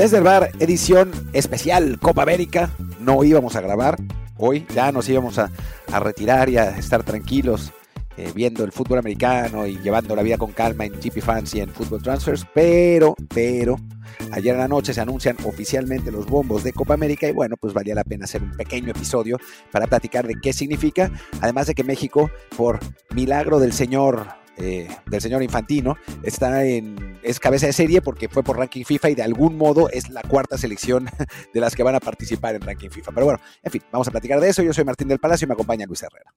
Desde bar, edición especial Copa América. No íbamos a grabar hoy, ya nos íbamos a, a retirar y a estar tranquilos eh, viendo el fútbol americano y llevando la vida con calma en GP Fans y en Football Transfers. Pero, pero, ayer en la noche se anuncian oficialmente los bombos de Copa América y bueno, pues valía la pena hacer un pequeño episodio para platicar de qué significa. Además de que México, por milagro del señor eh, del señor Infantino, está en, es cabeza de serie porque fue por ranking FIFA y de algún modo es la cuarta selección de las que van a participar en ranking FIFA. Pero bueno, en fin, vamos a platicar de eso. Yo soy Martín del Palacio y me acompaña Luis Herrera.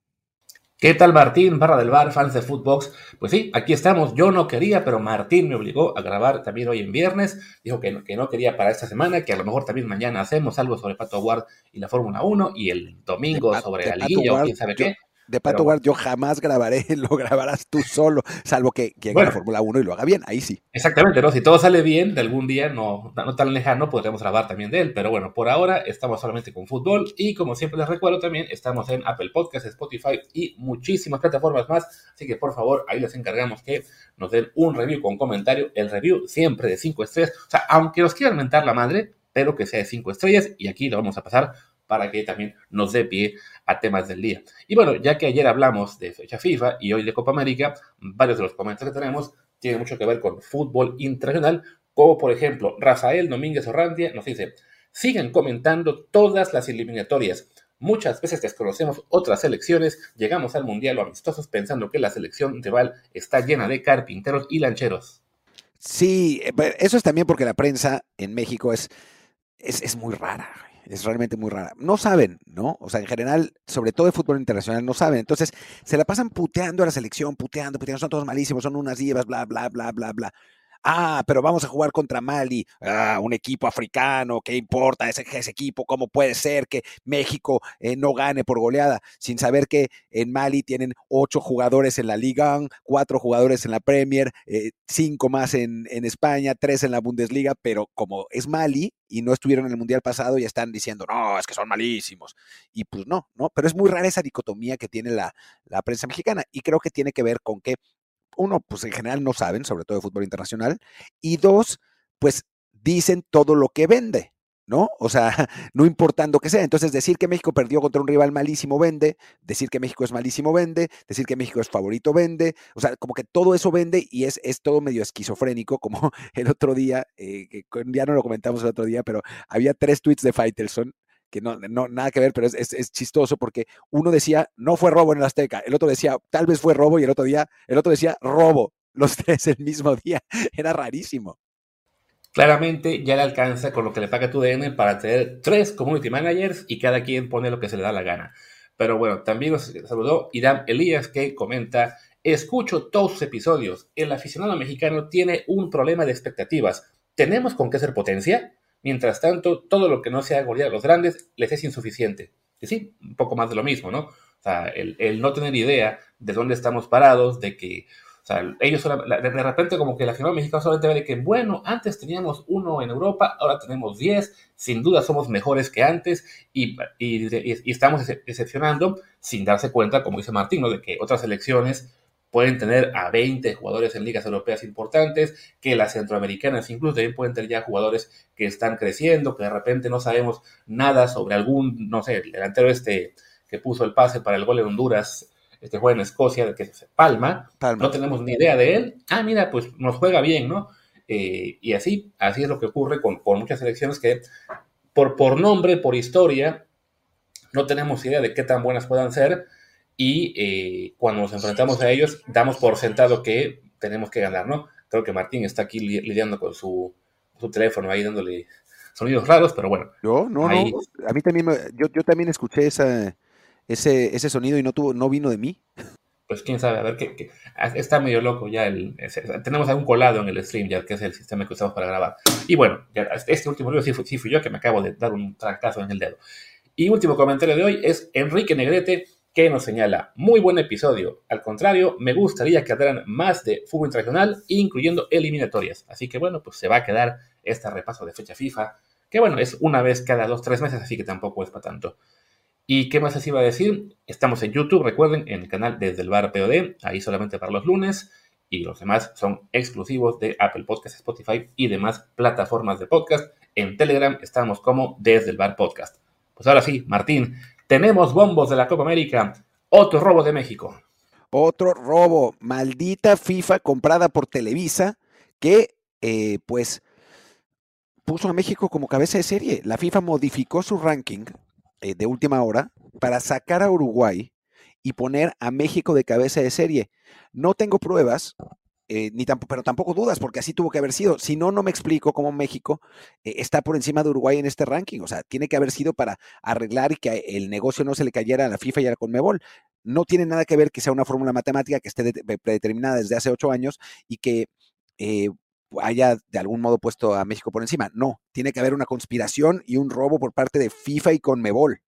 ¿Qué tal Martín, barra del bar, fans de Footbox? Pues sí, aquí estamos. Yo no quería, pero Martín me obligó a grabar también hoy en viernes. Dijo que no, que no quería para esta semana, que a lo mejor también mañana hacemos algo sobre Pato Ward y la Fórmula 1 y el domingo De sobre la liguilla o quién sabe yo- qué. De Pato Pero- Ward yo jamás grabaré, lo grabarás tú solo, salvo que quien Bueno. gane Fórmula 1 y lo haga bien, ahí sí. Exactamente, ¿no? Si todo sale bien, de algún día no, no tan lejano podremos grabar también de él. Pero bueno, por ahora estamos solamente con fútbol y como siempre les recuerdo también estamos en Apple Podcasts, Spotify y muchísimas plataformas más. Así que por favor, ahí les encargamos que nos den un review con comentario. El review siempre de 5 estrellas. O sea, aunque nos quieran mentar la madre, pero que sea de 5 estrellas y aquí lo vamos a pasar para que también nos dé pie a temas del día. Y bueno, ya que ayer hablamos de fecha FIFA y hoy de Copa América, varios de los comentarios que tenemos tienen mucho que ver con fútbol internacional, como por ejemplo Rafael Domínguez Orrantia nos dice, sigan comentando todas las eliminatorias. Muchas veces desconocemos otras selecciones, llegamos al Mundial o amistosos pensando que la selección rival está llena de carpinteros y lancheros. Sí, eh, eso es también porque la prensa en México es, es, es muy rara, es realmente muy rara. No saben, ¿no? O sea, en general, sobre todo de fútbol internacional, no saben. Entonces, se la pasan puteando a la selección, puteando, puteando, son todos malísimos, son unas divas, bla, bla, bla, bla, bla. Ah, pero vamos a jugar contra Mali, ah, un equipo africano, ¿qué importa ese, ese equipo? ¿Cómo puede ser que México eh, no gane por goleada? Sin saber que en Mali tienen ocho jugadores en la Liga, cuatro jugadores en la Premier, eh, cinco más en, en España, tres en la Bundesliga, pero como es Mali y no estuvieron en el Mundial pasado, ya están diciendo, no, es que son malísimos. Y pues no, ¿no? Pero es muy rara esa dicotomía que tiene la, la prensa mexicana y creo que tiene que ver con que uno, pues en general no saben, sobre todo de fútbol internacional, y dos, pues dicen todo lo que vende, ¿no? O sea, no importando que sea. Entonces, decir que México perdió contra un rival malísimo vende, decir que México es malísimo vende, decir que México es favorito vende, o sea, como que todo eso vende y es, es todo medio esquizofrénico, como el otro día, eh, ya no lo comentamos el otro día, pero había tres tweets de Faitelson que no, no, nada que ver, pero es, es, es chistoso porque uno decía, no fue robo en el Azteca, el otro decía, tal vez fue robo, y el otro día, el otro decía, robo, los tres el mismo día, era rarísimo. Claramente ya le alcanza con lo que le paga tu DN para tener tres community managers y cada quien pone lo que se le da la gana. Pero bueno, también nos saludó Irán Elías que comenta, escucho todos sus episodios, el aficionado mexicano tiene un problema de expectativas, ¿tenemos con qué ser potencia? Mientras tanto, todo lo que no sea golear a los grandes les es insuficiente. Y sí, un poco más de lo mismo, ¿no? O sea, el, no tener idea de dónde estamos parados, de que o sea, ellos de repente como que la final mexicana solamente ve de que, bueno, antes teníamos uno en Europa, ahora tenemos 10, sin duda somos mejores que antes y, y- estamos excep- excepcionando sin darse cuenta, como dice Martín, ¿no? de que otras selecciones pueden tener a 20 jugadores en ligas europeas importantes, que las centroamericanas incluso también pueden tener ya jugadores que están creciendo, que de repente no sabemos nada sobre algún, no sé, el delantero este que puso el pase para el gol en Honduras, este juega en Escocia, que es Palma, Palma. no tenemos ni idea de él. Ah, mira, pues nos juega bien, ¿no? Eh, y así, así es lo que ocurre con, con muchas selecciones que por, por nombre, por historia, no tenemos idea de qué tan buenas puedan ser y eh, cuando nos enfrentamos a ellos damos por sentado que tenemos que ganar, ¿no? Creo que Martín está aquí li- lidiando con su, su teléfono ahí dándole, sonidos raros, pero bueno. Yo, no, Ahí. no. A mí también, me- yo, yo también escuché esa, ese, ese sonido y no tuvo, no vino de mí. Pues quién sabe, a ver qué. qué- ah, está medio loco ya el. ese- tenemos algún colado en el stream ya, que es el sistema que usamos para grabar. Y bueno, ya, este último video sí, fui- sí fui yo que me acabo de dar un trancazo en el dedo. Y último comentario de hoy es Enrique Negrete, que nos señala: Muy buen episodio. Al contrario, me gustaría que hablaran más de fútbol internacional, incluyendo eliminatorias. Así que bueno, pues se va a quedar este repaso de fecha FIFA, que bueno, es una vez cada dos, tres meses, así que tampoco es para tanto. ¿Y qué más les iba a decir? Estamos en YouTube, recuerden, en el canal Desde el Bar POD, ahí solamente para los lunes, y los demás son exclusivos de Apple Podcast, Spotify y demás plataformas de podcast. En Telegram estamos como Desde el Bar Podcast. Pues ahora sí, Martín, tenemos bombos de la Copa América, otro robo de México. Otro robo, maldita FIFA comprada por Televisa, que eh, pues puso a México como cabeza de serie. La FIFA modificó su ranking eh, de última hora para sacar a Uruguay y poner a México de cabeza de serie. No tengo pruebas, eh, ni tampoco, pero tampoco dudas, porque así tuvo que haber sido. Si no, no me explico cómo México eh, está por encima de Uruguay en este ranking. O sea, tiene que haber sido para arreglar y que el negocio no se le cayera a la FIFA y a la Conmebol. No tiene nada que ver que sea una fórmula matemática que esté de- predeterminada desde hace ocho años y que eh, haya de algún modo puesto a México por encima. No, tiene que haber una conspiración y un robo por parte de FIFA y Conmebol.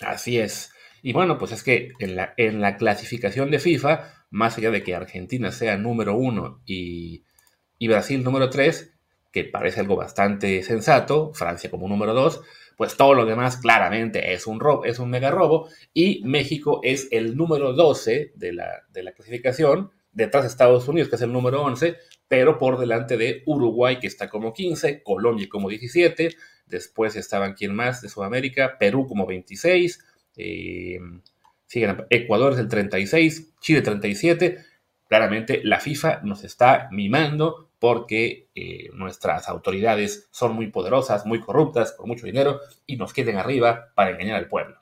Así es. Y bueno, pues es que en la, en la clasificación de FIFA, más allá de que Argentina sea número uno y, y Brasil número tres, que parece algo bastante sensato, Francia como número dos, pues todo lo demás claramente es un robo, es un mega robo, y México es el número 12 de la, de la clasificación, detrás de Estados Unidos, que es el número 11, pero por delante de Uruguay, que está como 15, Colombia como 17, después estaban quién más de Sudamérica, Perú como 26, eh, Ecuador es el 36, Chile 37. Claramente la FIFA nos está mimando porque eh, nuestras autoridades son muy poderosas, muy corruptas, con mucho dinero y nos queden arriba para engañar al pueblo.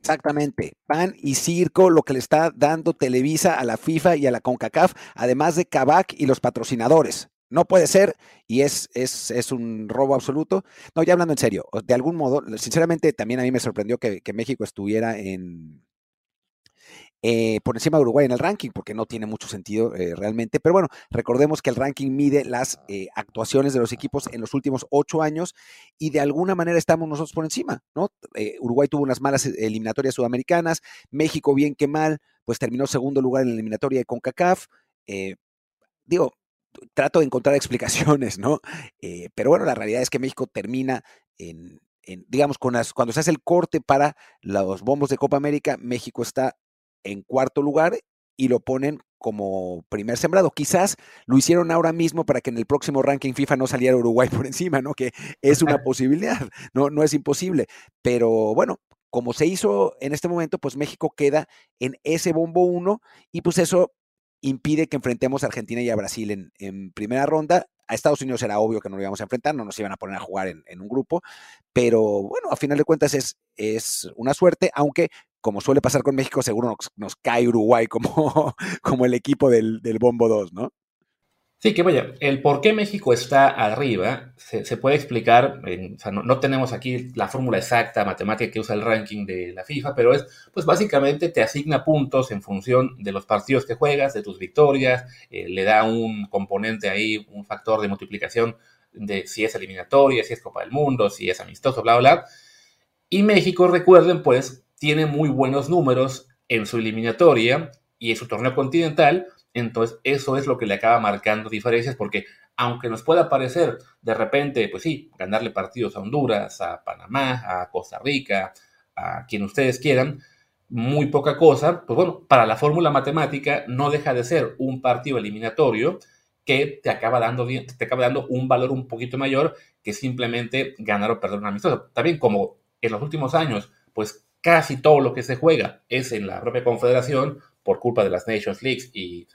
Exactamente, pan y circo, lo que le está dando Televisa a la FIFA y a la CONCACAF, además de Kavak y los patrocinadores. No puede ser y es, es, es un robo absoluto. No, ya hablando en serio, de algún modo, sinceramente también a mí me sorprendió que, que México estuviera en, eh, por encima de Uruguay en el ranking, porque no tiene mucho sentido eh, realmente. Pero bueno, recordemos que el ranking mide las eh, actuaciones de los equipos en los últimos ocho años y de alguna manera estamos nosotros por encima, ¿no? Eh, Uruguay tuvo unas malas eliminatorias sudamericanas, México bien que mal, pues terminó segundo lugar en la eliminatoria de CONCACAF. Digo, trato de encontrar explicaciones, ¿no? Eh, pero bueno, la realidad es que México termina en, en digamos, con las, cuando se hace el corte para los bombos de Copa América, México está en cuarto lugar y lo ponen como primer sembrado. Quizás lo hicieron ahora mismo para que en el próximo ranking FIFA no saliera Uruguay por encima, ¿no? Que es una posibilidad, no, no es imposible. Pero bueno, como se hizo en este momento, pues México queda en ese bombo 1 y pues eso impide que enfrentemos a Argentina y a Brasil en, primera ronda. A Estados Unidos era obvio que no lo íbamos a enfrentar, no nos iban a poner a jugar en, un grupo, pero bueno, a final de cuentas es, es una suerte, aunque como suele pasar con México, seguro nos, nos cae Uruguay como, como el equipo del, del, Bombo 2, ¿no? Sí, que vaya, el por qué México está arriba se, puede explicar, no, tenemos aquí la fórmula exacta matemática que usa el ranking de la FIFA, pero es, pues básicamente te asigna puntos en función de los partidos que juegas, de tus victorias, eh, le da un componente ahí, un factor de multiplicación de si es eliminatoria, si es Copa del Mundo, si es amistoso, bla, bla. Y México, recuerden, pues tiene muy buenos números en su eliminatoria y en su torneo continental, entonces eso es lo que le acaba marcando diferencias porque aunque nos pueda parecer de repente, pues sí, ganarle partidos a Honduras, a Panamá, a Costa Rica, a quien ustedes quieran, muy poca cosa, pues bueno, para la fórmula matemática no deja de ser un partido eliminatorio que te acaba dando, te acaba dando un valor un poquito mayor que simplemente ganar o perder un amistoso. También como en los últimos años, pues casi todo lo que se juega es en la propia confederación por culpa de las Nations Leagues y,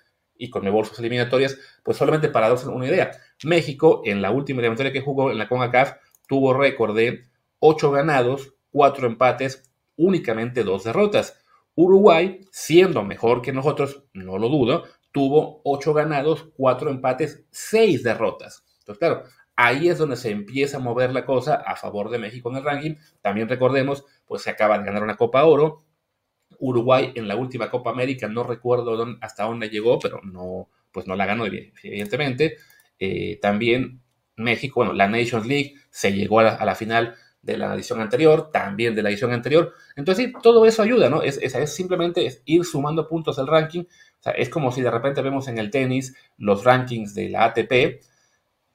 y con sus eliminatorias, pues solamente para darse una idea, México en la última eliminatoria que jugó en la CONCACAF tuvo récord de 8 ganados, 4 empates, únicamente 2 derrotas. Uruguay, siendo mejor que nosotros, no lo dudo, tuvo 8 ganados, 4 empates, 6 derrotas. Entonces, claro, ahí es donde se empieza a mover la cosa a favor de México en el ranking. También recordemos, pues se acaba de ganar una Copa Oro. Uruguay en la última Copa América, no recuerdo hasta dónde llegó, pero no, pues no la ganó, evidentemente. Eh, también México, bueno, la Nations League se llegó a la, final de la edición anterior, también de la edición anterior. Entonces, sí, todo eso ayuda, ¿no? Es, es, simplemente ir sumando puntos al ranking. O sea, es como si de repente vemos en el tenis los rankings de la ATP,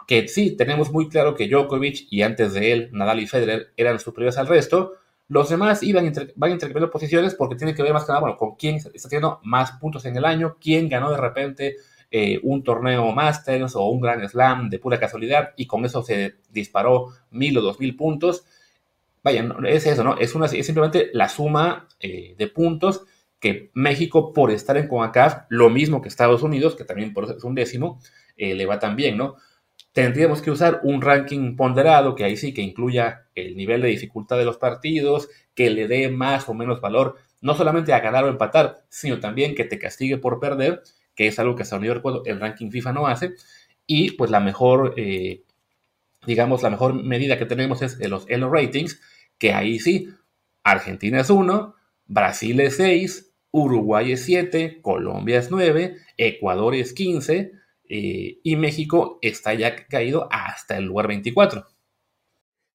que sí, tenemos muy claro que Djokovic y antes de él, Nadal y Federer eran superiores al resto. Los demás iban van intercambiando posiciones porque tiene que ver más que nada bueno, con quién está teniendo más puntos en el año, quién ganó de repente eh, un torneo Masters o un Grand Slam de pura casualidad y con eso se disparó mil o dos mil puntos. Vaya, es eso, ¿no? Es, una, es simplemente la suma eh, de puntos que México, por estar en CONCACAF, lo mismo que Estados Unidos, que también por eso es un décimo, eh, le va tan bien, ¿no? Tendríamos que usar un ranking ponderado que ahí sí que incluya el nivel de dificultad de los partidos, que le dé más o menos valor, no solamente a ganar o empatar, sino también que te castigue por perder, que es algo que hasta recuerdo el ranking FIFA no hace. Y pues la mejor, eh, digamos, la mejor medida que tenemos es los Elo Ratings, que ahí sí, Argentina es 1, Brasil es 6, Uruguay es 7, Colombia es 9, Ecuador es 15, eh, y México está ya caído hasta el lugar 24.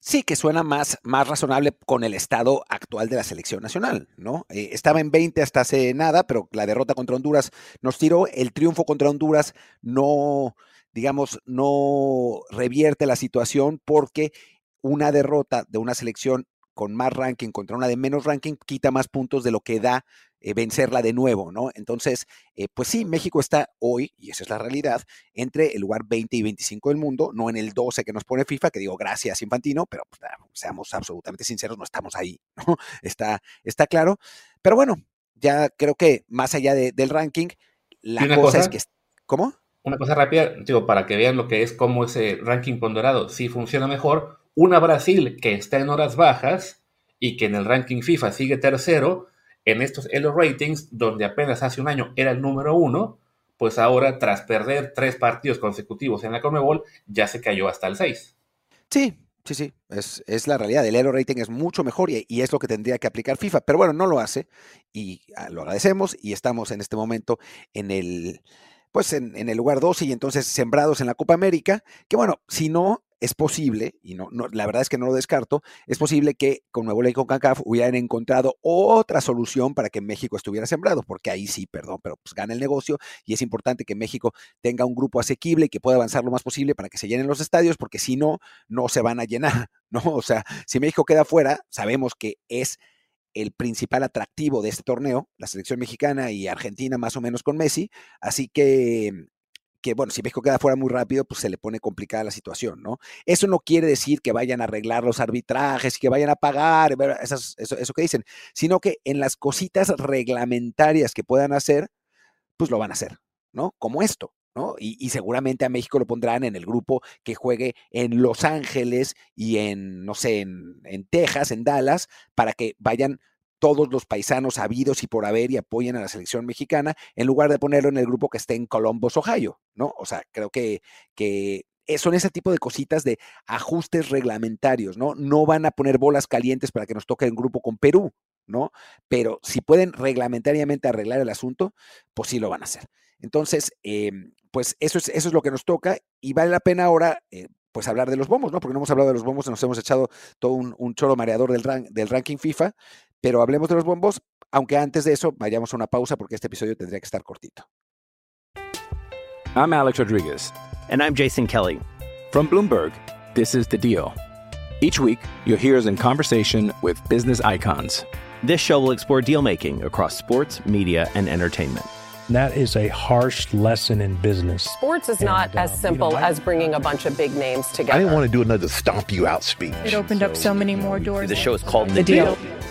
Sí, que suena más, más razonable con el estado actual de la selección nacional, ¿no? Eh, estaba en 20 hasta hace nada, pero la derrota contra Honduras nos tiró. El triunfo contra Honduras no, digamos, no revierte la situación porque una derrota de una selección con más ranking contra una de menos ranking quita más puntos de lo que da eh, vencerla de nuevo, ¿no? Entonces, eh, pues sí, México está hoy, y esa es la realidad, entre el lugar 20 y 25 del mundo, no en el 12 que nos pone FIFA, que digo gracias Infantino, pero pues, seamos absolutamente sinceros, no estamos ahí, ¿no? Está, está claro. Pero bueno, ya creo que más allá del ranking, la cosa, es que... ¿Cómo? Una cosa rápida, digo, para que vean lo que es como ese ranking ponderado, si funciona mejor, una Brasil que está en horas bajas y que en el ranking FIFA sigue tercero, en estos Elo Ratings, donde apenas hace un año era el número uno, pues ahora tras perder tres partidos consecutivos en la Conmebol, ya se cayó hasta el 6. Sí, sí, sí, es, es, la realidad. El Elo Rating es mucho mejor y, y, es lo que tendría que aplicar FIFA, pero bueno, no lo hace y ah, lo agradecemos y estamos en este momento en el, pues en, en el lugar 12 y entonces sembrados en la Copa América, que bueno, si no, es posible, y no, no, la verdad es que no lo descarto, es posible que con Nuevo León con CACAF hubieran encontrado otra solución para que México estuviera sembrado, porque ahí sí, perdón, pero pues gana el negocio y es importante que México tenga un grupo asequible y que pueda avanzar lo más posible para que se llenen los estadios, porque si no, no se van a llenar, ¿no? O sea, si México queda fuera, sabemos que es el principal atractivo de este torneo, la selección mexicana y Argentina más o menos con Messi, así que que, bueno, si México queda fuera muy rápido, pues se le pone complicada la situación, ¿no? Eso no quiere decir que vayan a arreglar los arbitrajes, que vayan a pagar, eso, eso que dicen, sino que en las cositas reglamentarias que puedan hacer, pues lo van a hacer, ¿no? Como esto, ¿no? Y, y, seguramente a México lo pondrán en el grupo que juegue en Los Ángeles y en, no sé, en, en Texas, en Dallas, para que vayan todos los paisanos habidos y por haber y apoyen a la selección mexicana, en lugar de ponerlo en el grupo que esté en Columbus, Ohio, ¿no? O sea, creo que, que son ese tipo de cositas de ajustes reglamentarios, ¿no? No van a poner bolas calientes para que nos toque el grupo con Perú, ¿no? Pero si pueden reglamentariamente arreglar el asunto, pues sí lo van a hacer. Entonces, em, pues eso es, eso es lo que nos toca y vale la pena ahora, eh, pues hablar de los bombos, ¿no? Porque no hemos hablado de los bombos, nos hemos echado todo un, un choro mareador del, del ranking FIFA, pero hablemos de los bombos, aunque antes de eso vayamos a una pausa porque este episodio tendría que estar cortito. I'm Alex Rodriguez. And I'm Jason Kelly. From Bloomberg, this is The Deal. Each week, you'll hear us in conversation with business icons. This show will explore deal making across sports, media, and entertainment. That is a harsh lesson in business. Sports is not and, as simple you know, as bringing a bunch of big names together. I didn't want to do another stomp you out speech. It opened so, up so many more doors. The show is called The, the deal. deal.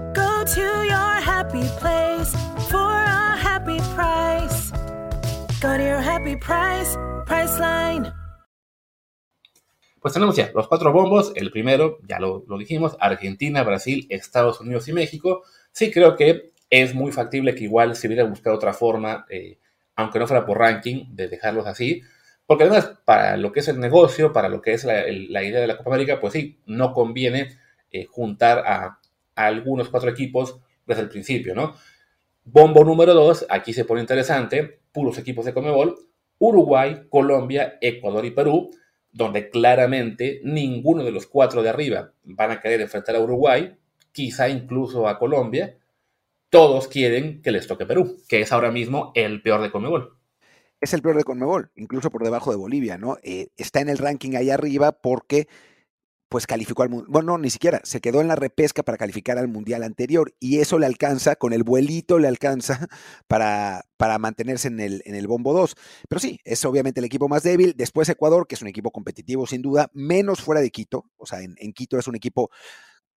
Go to your happy place for a happy price. Go to your happy price, Priceline. Pues tenemos ya los cuatro bombos. El primero, ya lo, dijimos, Argentina, Brasil, Estados Unidos y México. Sí creo que es muy factible que igual se hubiera buscado otra forma, eh, aunque no fuera por ranking, de dejarlos así. Porque además, para lo que es el negocio, para lo que es la idea de la Copa América, pues sí, no conviene eh, juntar a, algunos cuatro equipos desde el principio, ¿no? Bombo número dos, aquí se pone interesante, puros equipos de Comebol, Uruguay, Colombia, Ecuador y Perú donde claramente ninguno de los cuatro de arriba van a querer enfrentar a Uruguay, quizá incluso a Colombia. Todos quieren que les toque Perú, que es ahora mismo el peor de Conmebol. Es el peor de Conmebol, incluso por debajo de Bolivia, ¿no? Eh, está en el ranking ahí arriba porque pues calificó al mundial. Bueno, no, ni siquiera, se quedó en la repesca para calificar al mundial anterior y eso le alcanza, con el vuelito le alcanza para, para mantenerse en el, en el bombo 2. Pero sí, es obviamente el equipo más débil. Después Ecuador, que es un equipo competitivo sin duda, menos fuera de Quito. O sea, en, Quito es un equipo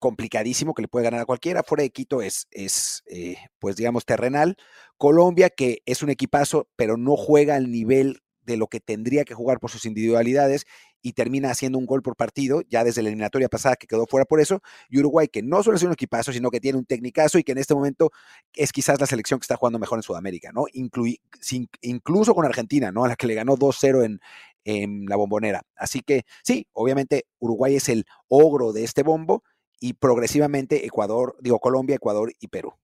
complicadísimo que le puede ganar a cualquiera. Fuera de Quito es, es eh, pues digamos, terrenal. Colombia, que es un equipazo, pero no juega al nivel de lo que tendría que jugar por sus individualidades y termina haciendo un gol por partido, ya desde la eliminatoria pasada que quedó fuera por eso, y Uruguay que no solo es un equipazo, sino que tiene un tecnicazo y que en este momento es quizás la selección que está jugando mejor en Sudamérica, ¿no? Inclui, sin, incluso con Argentina, ¿no? A la que le ganó 2-0 en, en la bombonera. Así que sí, obviamente Uruguay es el ogro de este bombo y progresivamente Ecuador, digo Colombia, Ecuador y Perú.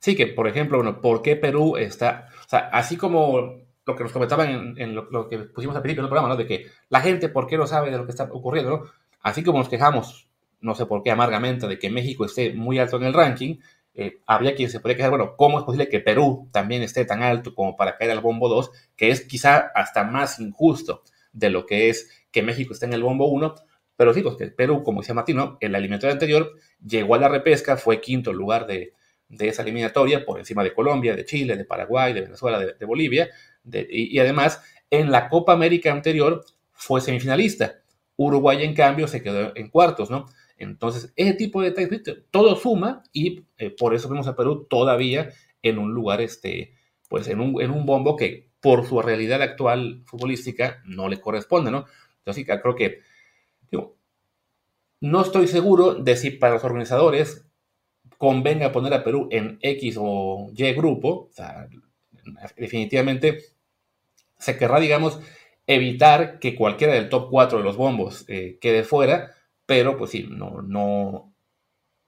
Sí, que por ejemplo, bueno, ¿por qué Perú está, o sea, así como lo que nos comentaban en, en lo, lo, que pusimos al principio del programa, ¿no? De que la gente, ¿por qué no sabe de lo que está ocurriendo, no? Así como nos quejamos, no sé por qué amargamente, de que México esté muy alto en el ranking, eh, habría quien se podría quejar, bueno, ¿cómo es posible que Perú también esté tan alto como para caer al bombo 2, que es quizá hasta más injusto de lo que es que México esté en el bombo 1? Pero sí, pues que Perú, como decía Martino, en la eliminatoria anterior llegó a la repesca, fue quinto lugar de, de esa eliminatoria, por encima de Colombia, de Chile, de Paraguay, de Venezuela, de, de Bolivia, y, además, en la Copa América anterior fue semifinalista. Uruguay, en cambio, se quedó en cuartos, ¿no? Entonces, ese tipo de detalles, todo suma y eh, por eso vemos a Perú todavía en un lugar, este, pues en un, en un bombo que por su realidad actual futbolística no le corresponde, ¿no? Entonces, creo que, digo, no estoy seguro de si para los organizadores convenga poner a Perú en X o Y grupo, o sea, definitivamente se querrá, digamos, evitar que cualquiera del top 4 de los bombos eh, quede fuera, pero pues sí, no, no,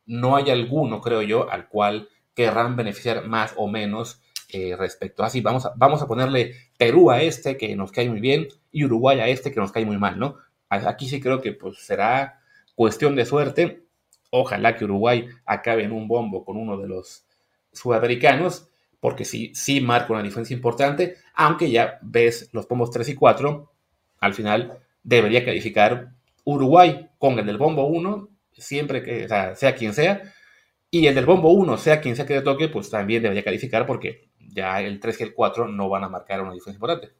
no hay alguno, creo yo, al cual querrán beneficiar más o menos eh, respecto. Así, vamos a, vamos a ponerle Perú a este, que nos cae muy bien, y Uruguay a este, que nos cae muy mal, ¿no? Aquí sí creo que pues será cuestión de suerte. Ojalá que Uruguay acabe en un bombo con uno de los sudamericanos, porque sí, sí marca una diferencia importante, aunque ya ves los bombos 3 y 4, al final debería calificar Uruguay con el del bombo 1, siempre que o sea, sea quien sea, y el del bombo 1, sea quien sea que le toque, pues también debería calificar porque ya el 3 y el 4 no van a marcar una diferencia importante.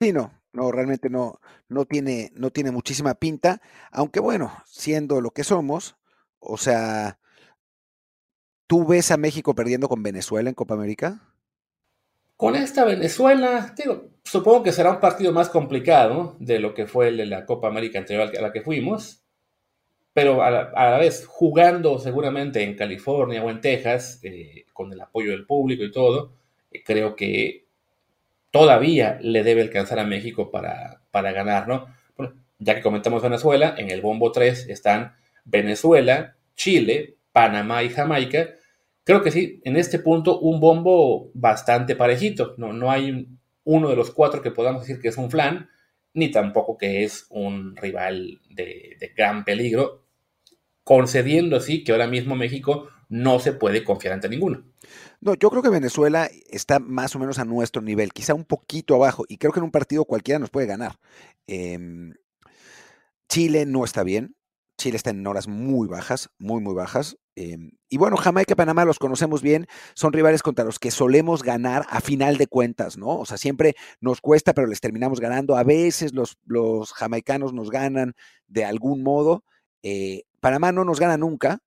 Sí, no, no, realmente no, no, tiene, no tiene muchísima pinta, aunque bueno, siendo lo que somos, o sea, ¿Tú ves a México perdiendo con Venezuela en Copa América? Con esta Venezuela, digo, supongo que será un partido más complicado de lo que fue el de la Copa América anterior a la que fuimos, pero a la, vez jugando seguramente en California o en Texas, eh, con el apoyo del público y todo, eh, creo que todavía le debe alcanzar a México para, para ganar, ¿no? Bueno, ya que comentamos Venezuela, en el bombo 3 están Venezuela, Chile, Panamá y Jamaica, creo que sí, en este punto un bombo bastante parejito. No, no hay uno de los cuatro que podamos decir que es un flan, ni tampoco que es un rival de, gran peligro, concediendo así que ahora mismo México no se puede confiar ante ninguno. No, yo creo que Venezuela está más o menos a nuestro nivel, quizá un poquito abajo, y creo que en un partido cualquiera nos puede ganar. Eh, Chile no está bien. Chile está en horas muy bajas, muy, muy bajas. Em, y bueno, Jamaica y Panamá los conocemos bien, son rivales contra los que solemos ganar a final de cuentas, ¿no? O sea, siempre nos cuesta, pero les terminamos ganando. A veces los, los jamaicanos nos ganan de algún modo. Eh, Panamá no nos gana nunca,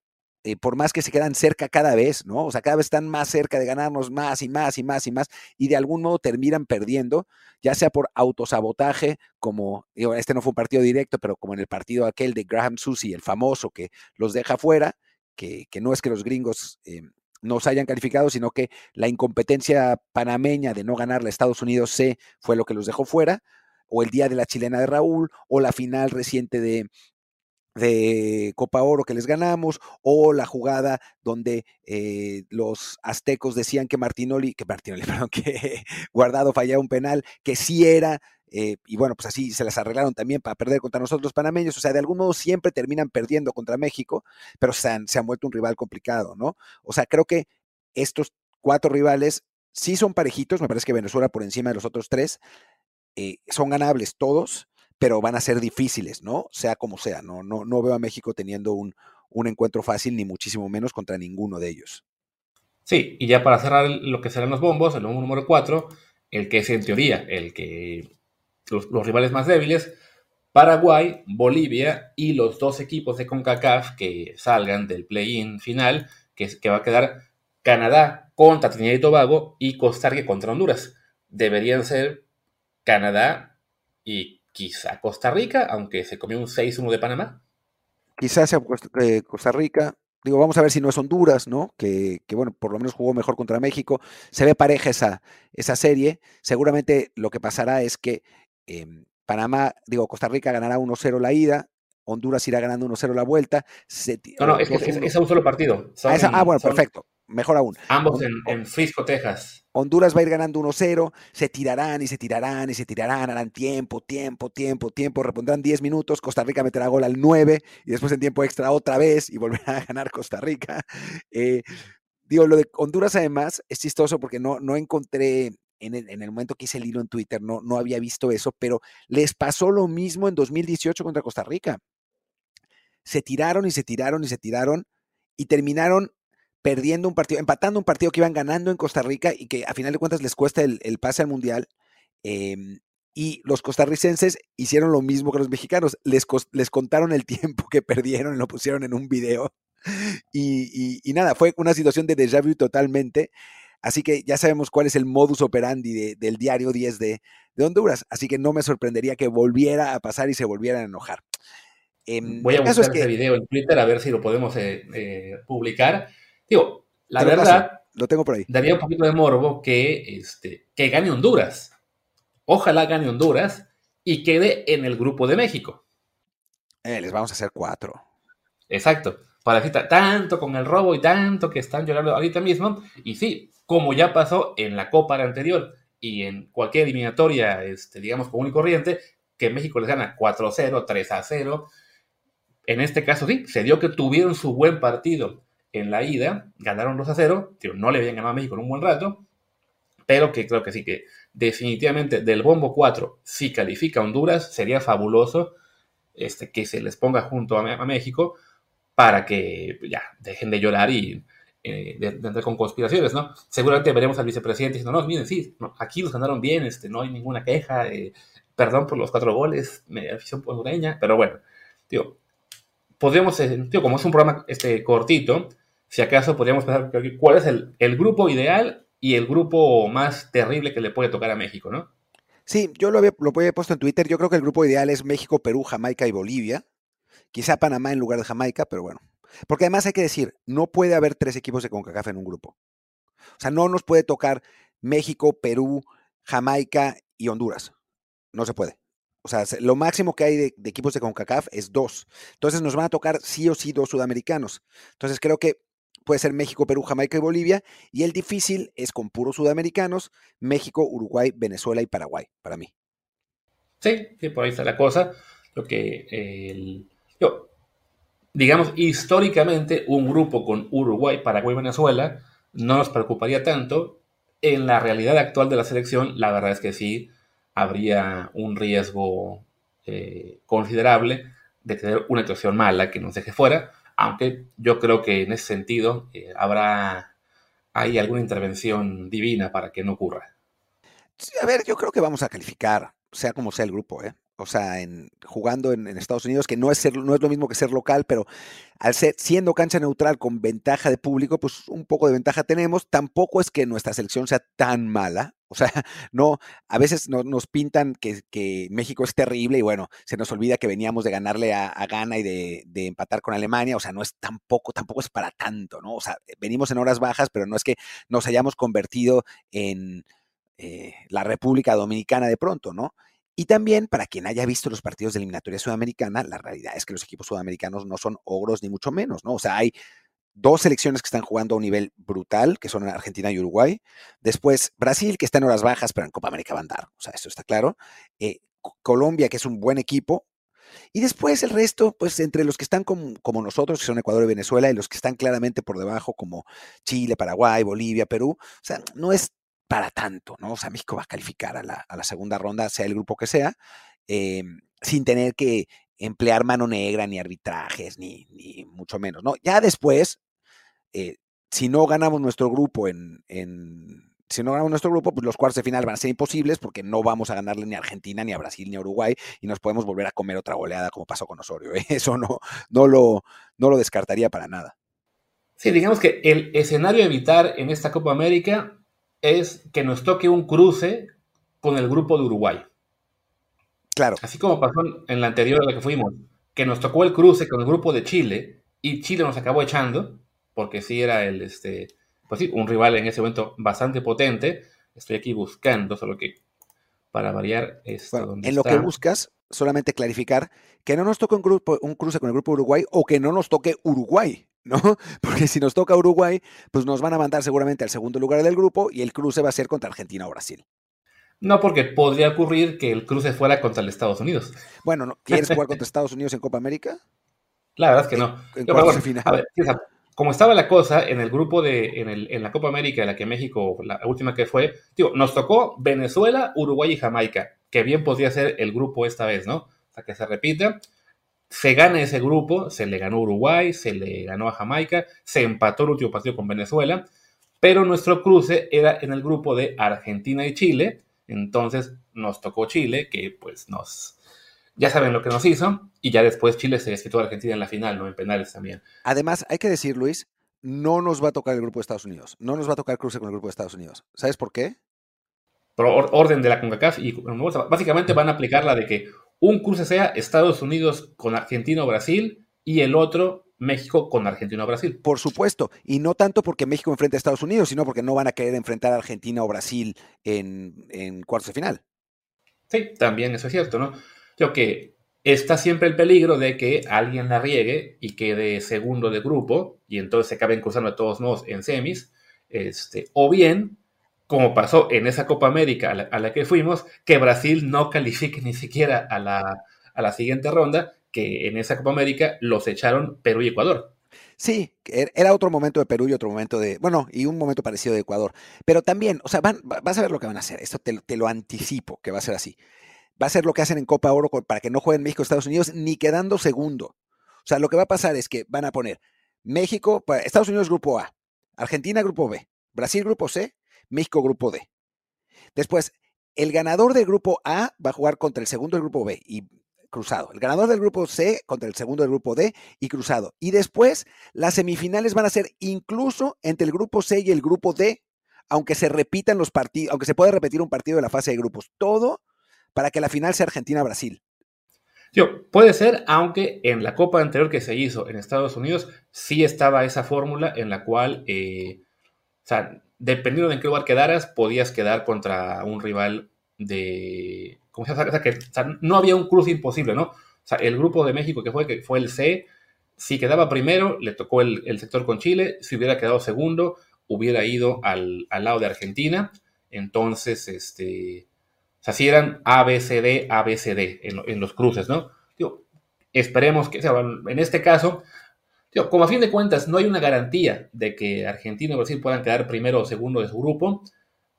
eh, por más que se quedan cerca cada vez, ¿no? O sea, cada vez están más cerca de ganarnos más y más y más y más, y de algún modo terminan perdiendo, ya sea por autosabotaje, como, este no fue un partido directo, pero como en el partido aquel de Graham Susi, el famoso que los deja fuera, que, no es que los gringos eh, nos hayan calificado, sino que la incompetencia panameña de no ganarle a Estados Unidos C fue lo que los dejó fuera, o el día de la chilena de Raúl, o la final reciente de, de Copa Oro que les ganamos, o la jugada donde eh, los aztecos decían que Martinoli, que Martinoli, perdón, que Guardado fallaba un penal, que sí era, eh, y bueno, pues así se las arreglaron también para perder contra nosotros los panameños, o sea, de algún modo siempre terminan perdiendo contra México, pero se han, se han vuelto un rival complicado, ¿no? O sea, creo que estos cuatro rivales sí son parejitos, me parece que Venezuela por encima de los otros tres, eh, son ganables todos, pero van a ser difíciles, ¿no? Sea como sea, no, no, no veo a México teniendo un, un encuentro fácil, ni muchísimo menos contra ninguno de ellos. Sí, y ya para cerrar lo que serán los bombos, el número 4, el que es en teoría el que los, rivales más débiles, Paraguay, Bolivia y los dos equipos de CONCACAF que salgan del play-in final, que, va a quedar Canadá contra Trinidad y Tobago y Costa Rica contra Honduras. Deberían ser Canadá y quizá Costa Rica, aunque se comió un 6-1 de Panamá. Quizás sea eh, Costa Rica. Digo, vamos a ver si no es Honduras, ¿no? Que, bueno, por lo menos jugó mejor contra México. Se ve pareja esa serie. Seguramente lo que pasará es que em, Panamá, digo, Costa Rica ganará 1-0 la ida, Honduras irá ganando 1-0 la vuelta. no, no, es, es, un solo partido. ah, ah bueno, perfecto mejor aún. Ambos en, Frisco, Texas. Honduras va a ir ganando 1-0, se tirarán y se tirarán y se tirarán, harán tiempo, tiempo, tiempo, tiempo, repondrán 10 minutos, Costa Rica meterá gol al 9 y después en tiempo extra otra vez y volverá a ganar Costa Rica. Eh, digo, lo de Honduras además es chistoso porque no, no encontré en el, en el, momento que hice el hilo en Twitter, no, no había visto eso, pero les pasó lo mismo en 2018 contra Costa Rica. Se tiraron y se tiraron y se tiraron y terminaron perdiendo un partido, empatando un partido que iban ganando en Costa Rica y que a final de cuentas les cuesta el, pase al Mundial. Em, y los costarricenses hicieron lo mismo que los mexicanos, les, les contaron el tiempo que perdieron y lo pusieron en un video. Y, nada, fue una situación de déjà vu totalmente. Así que ya sabemos cuál es el modus operandi del diario 10 de, Honduras. Así que no me sorprendería que volviera a pasar y se volvieran a enojar. Em, Voy a buscar ese video en Twitter a ver si lo podemos eh, eh, publicar Digo, la verdad, lo tengo por ahí. Daría un poquito de morbo que, este, que gane Honduras. Ojalá gane Honduras y quede en el grupo de México. Eh, les vamos a hacer cuatro. Exacto. Para decir tanto con el robo y tanto que están llorando ahorita mismo. Y sí, como ya pasó en la Copa anterior y en cualquier eliminatoria, este, digamos, común y corriente, que México les gana 4-0, 3-0. En este caso sí, se dio que tuvieron su buen partido en la ida, ganaron 2 a 0, no le habían ganado a México en un buen rato, pero que creo que sí que definitivamente del bombo 4, si califica Honduras, sería fabuloso este, que se les ponga junto a, México para que ya dejen de llorar y eh, de, entrar con conspiraciones, ¿no? Seguramente veremos al vicepresidente diciendo, no, miren, sí, aquí los ganaron bien, este, no hay ninguna queja, eh, perdón por los cuatro goles, me afición hondureña, pero bueno, tío, podríamos, eh, tío, como es un programa este, cortito, si acaso podríamos pensar cuál es el, grupo ideal y el grupo más terrible que le puede tocar a México, ¿no? Sí, yo lo había, lo había puesto en Twitter. Yo creo que el grupo ideal es México, Perú, Jamaica y Bolivia. Quizá Panamá en lugar de Jamaica, pero bueno. Porque además hay que decir, no puede haber tres equipos de CONCACAF en un grupo. O sea, no nos puede tocar México, Perú, Jamaica y Honduras. No se puede. O sea, lo máximo que hay de, equipos de CONCACAF es dos. Entonces nos van a tocar sí o sí dos sudamericanos. Entonces creo que puede ser México, Perú, Jamaica y Bolivia, y el difícil es con puros sudamericanos, México, Uruguay, Venezuela y Paraguay, para mí. Sí, sí, por ahí está la cosa. Lo que yo, digamos, históricamente un grupo con Uruguay, Paraguay y Venezuela no nos preocuparía tanto. En la realidad actual de la selección, la verdad es que sí habría un riesgo eh, considerable de tener una actuación mala que nos deje fuera, aunque yo creo que en ese sentido eh, habrá hay alguna intervención divina para que no ocurra. a ver, yo creo que vamos a calificar, sea como sea el grupo, ¿eh? O sea, en, jugando en, Estados Unidos, que no es, ser, no es lo mismo que ser local, pero al ser, siendo cancha neutral con ventaja de público, pues un poco de ventaja tenemos. Tampoco es que nuestra selección sea tan mala. O sea, no, a veces nos pintan que, México es terrible y bueno, se nos olvida que veníamos de ganarle a, Ghana y de, empatar con Alemania. O sea, no es tampoco, tampoco es para tanto, ¿no? O sea, venimos en horas bajas, pero no es que nos hayamos convertido en eh, la República Dominicana de pronto, ¿no? Y también, para quien haya visto los partidos de eliminatoria sudamericana, la realidad es que los equipos sudamericanos no son ogros ni mucho menos, ¿no? O sea, hay dos selecciones que están jugando a un nivel brutal, que son Argentina y Uruguay. Después, Brasil, que está en horas bajas, pero en Copa América va a andar. O sea, eso está claro. Eh, Colombia, que es un buen equipo. Y después el resto, pues entre los que están como, como, nosotros, que son Ecuador y Venezuela, y los que están claramente por debajo, como Chile, Paraguay, Bolivia, Perú. O sea, no es para tanto, ¿no? O sea, México va a calificar a la, segunda ronda, sea el grupo que sea, em, sin tener que emplear mano negra, ni arbitrajes, ni, mucho menos, ¿no? Ya después, eh, si no ganamos nuestro grupo en, si no ganamos nuestro grupo, pues los cuartos de final van a ser imposibles porque no vamos a ganarle ni a Argentina, ni a Brasil, ni a Uruguay y nos podemos volver a comer otra goleada como pasó con Osorio. ¿eh? Eso no, no, lo, no lo descartaría para nada. Sí, digamos que el escenario a evitar en esta Copa América es que nos toque un cruce con el grupo de Uruguay. Claro. Así como pasó en la anterior a la que fuimos, que nos tocó el cruce con el grupo de Chile y Chile nos acabó echando, porque sí era el, este, pues sí, un rival en ese momento bastante potente. Estoy aquí buscando, solo que para variar esto. en lo que buscas, solamente clarificar que no nos toque un, grupo, un cruce con el grupo Uruguay o que no nos toque Uruguay. ¿no? Porque si nos toca Uruguay, pues nos van a mandar seguramente al segundo lugar del grupo y el cruce va a ser contra Argentina o Brasil. No, porque podría ocurrir que el cruce fuera contra el Estados Unidos. Bueno, ¿quieres jugar contra Estados Unidos en Copa América? La verdad es que no. a ver, como estaba la cosa en el grupo de, en, el, en la Copa América, en la que México, la última que fue, digo, nos tocó Venezuela, Uruguay y Jamaica, que bien podría ser el grupo esta vez, ¿no? O sea, que se repita se gana ese grupo, se le ganó Uruguay, se le ganó a Jamaica, se empató el último partido con Venezuela, pero nuestro cruce era en el grupo de Argentina y Chile, entonces nos tocó Chile, que pues nos, ya saben lo que nos hizo, y ya después Chile se desquitó a Argentina en la final, ¿no? En penales también. Además, hay que decir, Luis, no nos va a tocar el grupo de Estados Unidos, no nos va a tocar cruce con el grupo de Estados Unidos. ¿Sabes por qué? Por orden de la CONCACAF y básicamente van a aplicar la de que un cruce sea Estados Unidos con Argentina o Brasil y el otro México con Argentina o Brasil. Por supuesto, y no tanto porque México enfrente a Estados Unidos, sino porque no van a querer enfrentar a Argentina o Brasil en, en cuartos de final. Sí, también eso es cierto, ¿no? Yo que está siempre el peligro de que alguien la riegue y quede segundo de grupo y entonces se acaben cruzando de todos modos en semis, este, o bien como pasó en esa Copa América a la, que fuimos, que Brasil no califique ni siquiera a la, siguiente ronda, que en esa Copa América los echaron Perú y Ecuador. Sí, er, era otro momento de Perú y otro momento de, bueno, y un momento parecido de Ecuador. Pero también, o sea, van, vas a ver lo que van a hacer. Esto te, te, lo anticipo, que va a ser así. Va a ser lo que hacen en Copa Oro para que no jueguen México Estados Unidos ni quedando segundo. O sea, lo que va a pasar es que van a poner México, Estados Unidos grupo A, Argentina grupo B, Brasil grupo C, México Grupo D. Después, el ganador del grupo A va a jugar contra el segundo del grupo B y cruzado. El ganador del grupo C contra el segundo del grupo D y cruzado. Y después, las semifinales van a ser incluso entre el grupo C y el grupo D, aunque se repitan los partidos, aunque se pueda repetir un partido de la fase de grupos. Todo para que la final sea Argentina-Brasil. puede ser, aunque en la Copa anterior que se hizo en Estados Unidos sí estaba esa fórmula en la cual, eh, o sea, dependiendo de en qué lugar quedaras, podías quedar contra un rival de. ¿Cómo se llama? O sea, no había un cruce imposible, ¿no? O sea, el grupo de México que fue, que fue el C, si quedaba primero, le tocó el, sector con Chile. Si hubiera quedado segundo, hubiera ido al, lado de Argentina. Entonces, este. O sea, si eran A, B, en, los cruces, ¿no? esperemos que, o sea, en este caso, como a fin de cuentas no hay una garantía de que Argentina o Brasil puedan quedar primero o segundo de su grupo,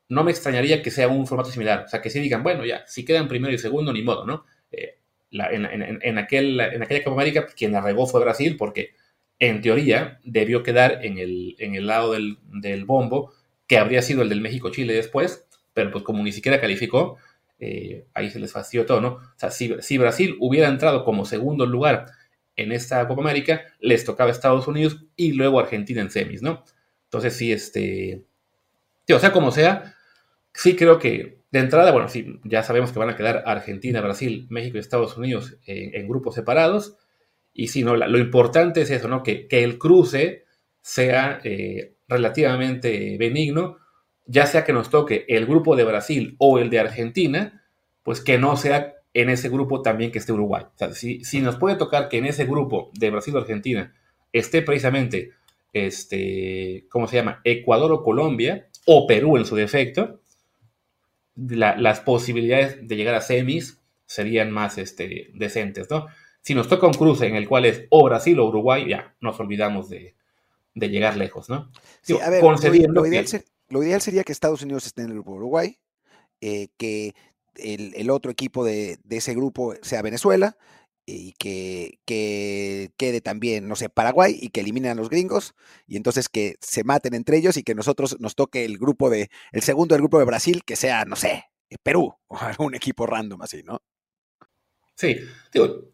no me extrañaría que sea un formato similar. O sea, que si digan, bueno, ya, si quedan primero y segundo, ni modo, ¿no? Eh, en, aquel, en aquella Copa América, quien la fue Brasil, porque en teoría debió quedar en el, en el lado del, bombo, que habría sido el del México-Chile después, pero pues como ni siquiera calificó, eh, ahí se les fastidió todo, ¿no? O sea, si, si, Brasil hubiera entrado como segundo lugar en esta Copa América, les tocaba Estados Unidos y luego Argentina en semis, ¿no? Entonces sí, este... o sea, como sea, sí creo que de entrada, bueno, sí, ya sabemos que van a quedar Argentina, Brasil, México y Estados Unidos en, grupos separados. Y sí, no, lo importante es eso, ¿no? Que, el cruce sea eh, relativamente benigno, ya sea que nos toque el grupo de Brasil o el de Argentina, pues que no sea en ese grupo también que esté Uruguay. O sea, si, si nos puede tocar que en ese grupo de Brasil o Argentina esté precisamente, este, ¿cómo se llama? Ecuador o Colombia, o Perú en su defecto, las posibilidades de llegar a semis serían más este, decentes, ¿no? Si nos toca un cruce en el cual es o Brasil o Uruguay, ya nos olvidamos de, llegar lejos, ¿no? lo, ideal sería que Estados Unidos esté en el grupo Uruguay, eh, que el, otro equipo de, ese grupo sea Venezuela, y que, quede también, no sé, Paraguay y que eliminen a los gringos y entonces que se maten entre ellos y que nosotros nos toque el grupo de, el segundo del grupo de Brasil, que sea, no sé, Perú o algún equipo random así, ¿no? Sí, digo,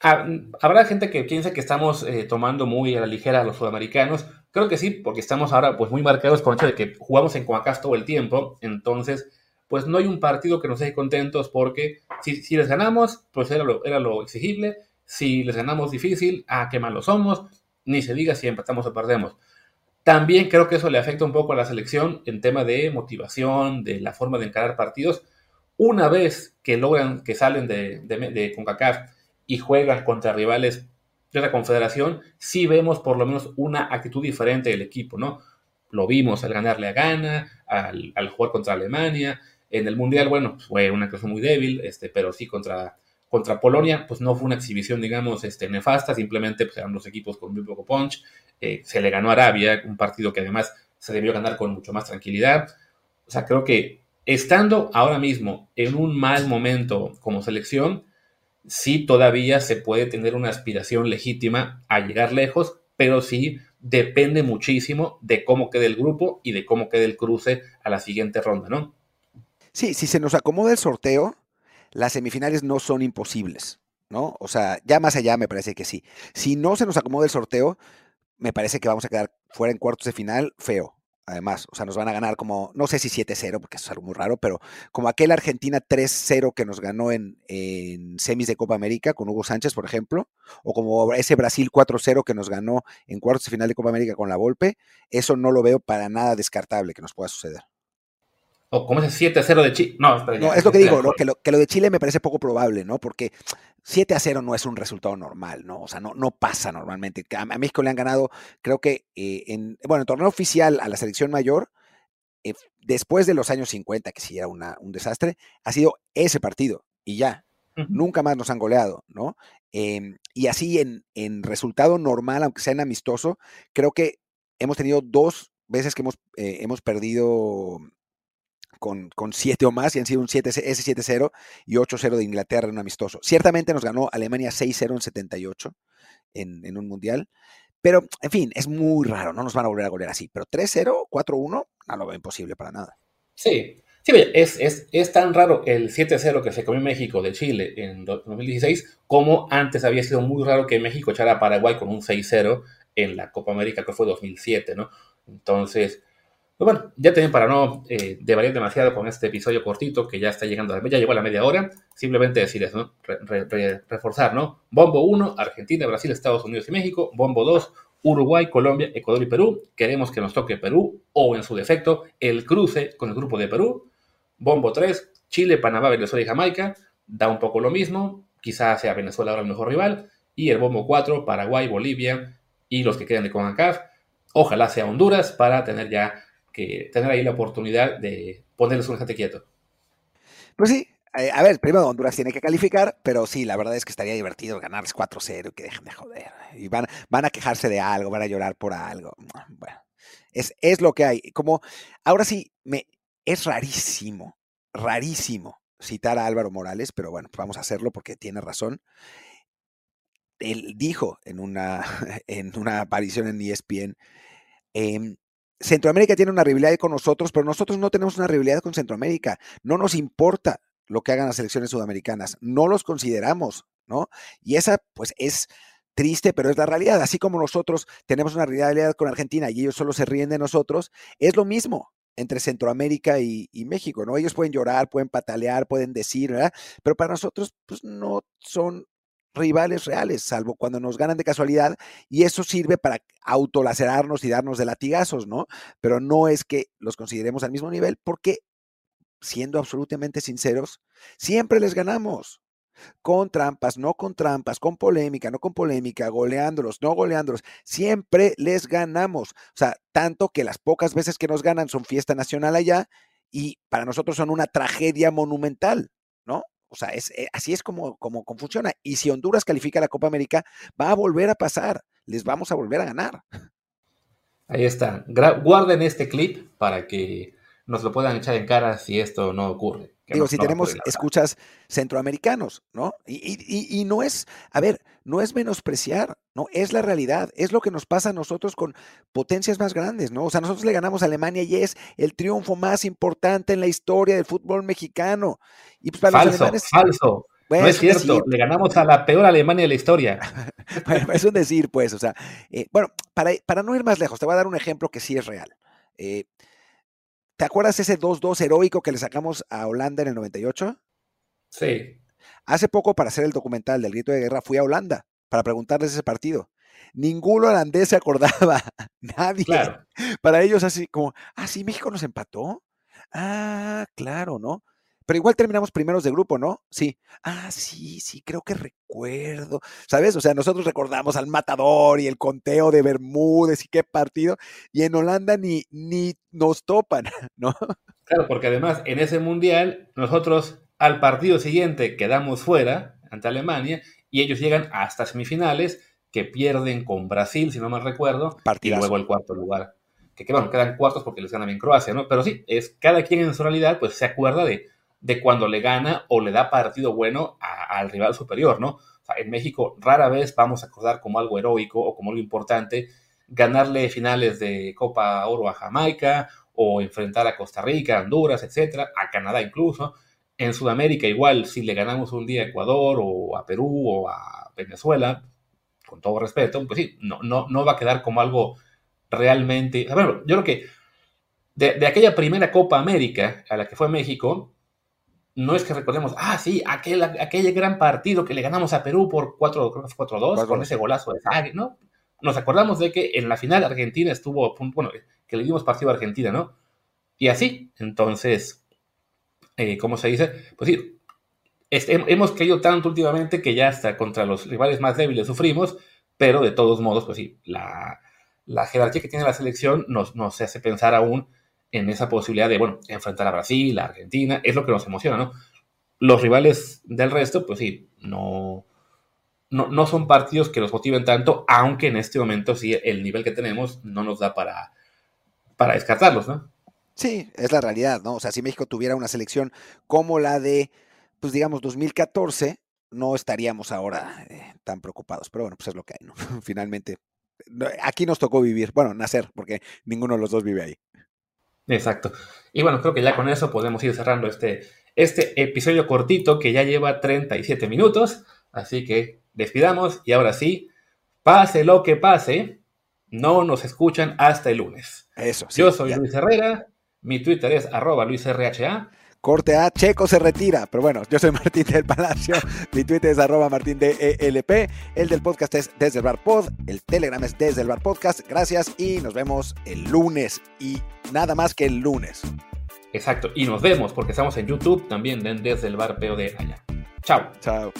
habrá gente que piensa que estamos eh, tomando muy a la ligera a los sudamericanos. Creo que sí, porque estamos ahora pues muy marcados con el hecho de que jugamos en Coacas todo el tiempo, entonces pues no hay un partido que nos deje contentos porque si, si les ganamos, pues era lo, era lo exigible. Si les ganamos difícil, ah, qué malos somos. Ni se diga si empatamos o perdemos. También creo que eso le afecta un poco a la selección en tema de motivación, de la forma de encarar partidos. Una vez que logran, que salen de, de, CONCACAF y juegan contra rivales de otra confederación, sí vemos por lo menos una actitud diferente del equipo, ¿no? Lo vimos al ganarle a Ghana, al, al jugar contra Alemania, en el Mundial, bueno, fue una cosa muy débil, este, pero sí contra, contra Polonia, pues no fue una exhibición, digamos, este, nefasta, simplemente pues, eran los equipos con muy poco punch. Eh, se le ganó Arabia, un partido que además se debió ganar con mucho más tranquilidad. O sea, creo que estando ahora mismo en un mal momento como selección, sí todavía se puede tener una aspiración legítima a llegar lejos, pero sí depende muchísimo de cómo quede el grupo y de cómo quede el cruce a la siguiente ronda, ¿no? Sí, si se nos acomoda el sorteo, las semifinales no son imposibles, ¿no? O sea, ya más allá me parece que sí. Si no se nos acomoda el sorteo, me parece que vamos a quedar fuera en cuartos de final feo. Además, o sea, nos van a ganar como, no sé si 7-0, porque eso es algo muy raro, pero como aquel Argentina 3-0 que nos ganó en, en, semis de Copa América con Hugo Sánchez, por ejemplo, o como ese Brasil 4-0 que nos ganó en cuartos de final de Copa América con la Volpe, eso no lo veo para nada descartable que nos pueda suceder o como ese 7-0 de Chile. No, no es lo que digo, que, lo, que, lo, de Chile me parece poco probable, ¿no? Porque 7 0 no es un resultado normal, ¿no? O sea, no, no pasa normalmente. A, México le han ganado, creo que eh, en, bueno, en torneo oficial a la selección mayor, eh, después de los años 50, que sí era una, un desastre, ha sido ese partido y ya. Nunca más nos han goleado, ¿no? Em, y así en, en resultado normal, aunque sea en amistoso, creo que hemos tenido dos veces que hemos, eh, hemos perdido con, con siete o más y han sido un 7, ese 7-0 y 8-0 de Inglaterra en un amistoso. Ciertamente nos ganó Alemania 6-0 en 78 en, en un mundial. Pero, en fin, es muy raro, no nos van a volver a golear así. Pero 3-0, 4-1, no lo veo imposible para nada. Sí, sí, es, es, es tan raro el 7-0 que se comió México de Chile en 2016 como antes había sido muy raro que México echara a Paraguay con un 6-0 en la Copa América que fue 2007, ¿no? Entonces, pues bueno, ya también para no eh, devalir demasiado con este episodio cortito que ya está llegando, a, ya llegó a la media hora, simplemente decir eso, ¿no? reforzar, ¿no? Bombo 1, Argentina, Brasil, Estados Unidos y México. Bombo 2, Uruguay, Colombia, Ecuador y Perú. Queremos que nos toque Perú o, en su defecto, el cruce con el grupo de Perú. Bombo 3, Chile, Panamá, Venezuela y Jamaica. Da un poco lo mismo. Quizás sea Venezuela ahora el mejor rival. Y el bombo 4, Paraguay, Bolivia y los que quedan de CONCACAF. Ojalá sea Honduras para tener ya que tener ahí la oportunidad de ponerles un gente quieto. Pues sí, eh, a ver, primero Honduras tiene que calificar, pero sí, la verdad es que estaría divertido ganarles 4-0 y que dejen de joder. Y van, van a quejarse de algo, van a llorar por algo. Bueno, es, es lo que hay. Como, ahora sí, me, es rarísimo, rarísimo citar a Álvaro Morales, pero bueno, vamos a hacerlo porque tiene razón. Él dijo en una, en una aparición en ESPN, em, Centroamérica tiene una rivalidad con nosotros, pero nosotros no tenemos una rivalidad con Centroamérica. No nos importa lo que hagan las selecciones sudamericanas, no los consideramos, ¿no? Y esa, pues, es triste, pero es la realidad. Así como nosotros tenemos una rivalidad con Argentina y ellos solo se ríen de nosotros, es lo mismo entre Centroamérica y, México, ¿no? Ellos pueden llorar, pueden patalear, pueden decir, ¿verdad? Pero para nosotros, pues, no son rivales reales, salvo cuando nos ganan de casualidad, y eso sirve para autolacerarnos y darnos de latigazos, ¿no? Pero no es que los consideremos al mismo nivel, porque, siendo absolutamente sinceros, siempre les ganamos. Con trampas, no con trampas, con polémica, no con polémica, goleándolos, no goleándolos, siempre les ganamos. O sea, tanto que las pocas veces que nos ganan son fiesta nacional allá y para nosotros son una tragedia monumental, ¿no? O sea, es, eh, así es como, como, funciona. Y si Honduras califica la Copa América, va a volver a pasar. Les vamos a volver a ganar. Ahí está. guarden este clip para que nos lo puedan echar en cara si esto no ocurre. Digo, si tenemos escuchas centroamericanos, ¿no? Y, no es, a ver, no es menospreciar, ¿no? Es la realidad, es lo que nos pasa a nosotros con potencias más grandes, ¿no? O sea, nosotros le ganamos a Alemania y es el triunfo más importante en la historia del fútbol mexicano. Y pues para falso, los falso. no es cierto, le ganamos a la peor Alemania de la historia. bueno, es un decir, pues, o sea, eh, bueno, para, para no ir más lejos, te voy a dar un ejemplo que sí es real. Eh, ¿Te acuerdas ese 2-2 heroico que le sacamos a Holanda en el 98? Sí. Hace poco, para hacer el documental del grito de guerra, fui a Holanda para preguntarles ese partido. Ningún holandés se acordaba, nadie. Claro. Para ellos así como, ah, sí, México nos empató. Ah, claro, ¿no? Pero igual terminamos primeros de grupo, ¿no? Sí. Ah, sí, sí, creo que recuerdo. ¿Sabes? O sea, nosotros recordamos al matador y el conteo de Bermúdez y qué partido. Y en Holanda ni, ni nos topan, ¿no? Claro, porque además en ese mundial nosotros al partido siguiente quedamos fuera ante Alemania y ellos llegan hasta semifinales que pierden con Brasil, si no mal recuerdo, y luego el cuarto lugar. Que, que bueno, quedan cuartos porque les ganan bien Croacia, ¿no? Pero sí, es cada quien en su realidad pues se acuerda de de cuando le gana o le da partido bueno al rival superior, ¿no? En México rara vez vamos a acordar como algo heroico o como algo importante ganarle finales de Copa Oro a Jamaica o enfrentar a Costa Rica, Honduras, etcétera, a Canadá incluso. En Sudamérica igual, si le ganamos un día a Ecuador o a Perú o a Venezuela, con todo respeto, pues sí, no, no, no va a quedar como algo realmente... Bueno, yo creo que de aquella primera Copa América a la que fue México, no es que recordemos, ah, sí, aquel, aquel gran partido que le ganamos a Perú por 4-2 con ese golazo de Zague, ¿no? Nos acordamos de que en la final Argentina estuvo, bueno, que le dimos partido a Argentina, ¿no? Y así, entonces, eh, ¿cómo se dice? Pues sí, hemos caído tanto últimamente que ya hasta contra los rivales más débiles sufrimos, pero de todos modos, pues sí, la, la jerarquía que tiene la selección nos, nos hace pensar aún en esa posibilidad de, bueno, enfrentar a Brasil, a Argentina, es lo que nos emociona, ¿no? Los rivales del resto, pues sí, no, no, son partidos que nos motiven tanto, aunque en este momento sí el nivel que tenemos no nos da para, para descartarlos, ¿no? Sí, es la realidad, ¿no? O sea, si México tuviera una selección como la de, pues digamos, 2014, no estaríamos ahora eh, tan preocupados. Pero bueno, pues es lo que hay, ¿no? Finalmente, aquí nos tocó vivir, bueno, nacer, porque ninguno de los dos vive ahí. Exacto. Y bueno, creo que ya con eso podemos ir cerrando este, este episodio cortito que ya lleva 37 minutos. Así que despidamos y ahora sí, pase lo que pase, no nos escuchan hasta el lunes. Eso. Yo soy Luis Herrera, mi Twitter es arroba luisrha. Corte A, Checo se retira. Pero bueno, yo soy Martín del Palacio. Mi Twitter es arroba Martín de ELP. El del podcast es Desde el Bar Pod. El Telegram es Desde el Bar Podcast. Gracias y nos vemos el lunes. Y nada más que el lunes. Exacto. Y nos vemos porque estamos en YouTube también Desde el Bar POD allá. Chao. Chao.